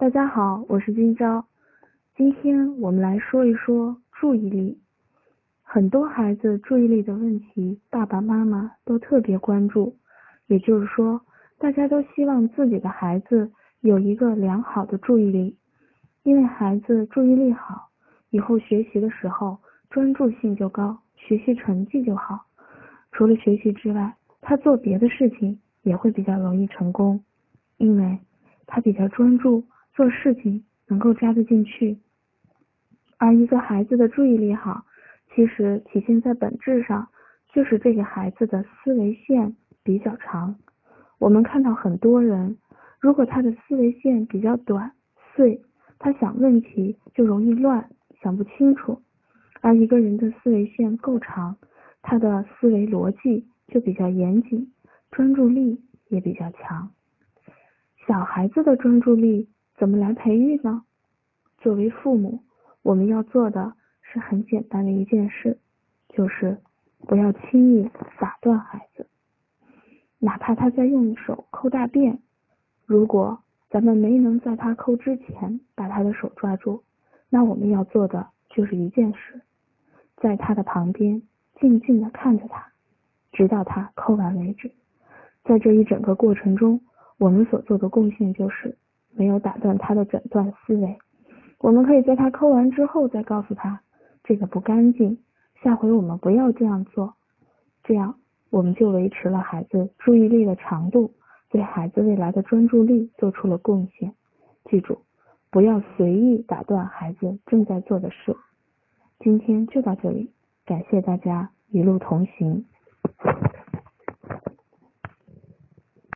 大家好，我是金钊。今天我们来说一说注意力。很多孩子注意力的问题，爸爸妈妈都特别关注。也就是说，大家都希望自己的孩子有一个良好的注意力，因为孩子注意力好，以后学习的时候专注性就高，学习成绩就好。除了学习之外，他做别的事情也会比较容易成功，因为他比较专注。做事情能够扎得进去，而一个孩子的注意力好，其实体现在本质上就是这个孩子的思维线比较长。我们看到很多人，如果他的思维线比较短碎，他想问题就容易乱，想不清楚；而一个人的思维线够长，他的思维逻辑就比较严谨，专注力也比较强。小孩子的专注力。怎么来培育呢？作为父母，我们要做的是很简单的一件事，就是不要轻易打断孩子，哪怕他在用手抠大便，如果咱们没能在他抠之前把他的手抓住，那我们要做的就是一件事，在他的旁边静静的看着他，直到他抠完为止。在这一整个过程中，我们所做的贡献就是。没有打断他的诊断思维，我们可以在他抠完之后再告诉他这个不干净，下回我们不要这样做，这样我们就维持了孩子注意力的长度，对孩子未来的专注力做出了贡献。记住，不要随意打断孩子正在做的事。今天就到这里，感谢大家一路同行。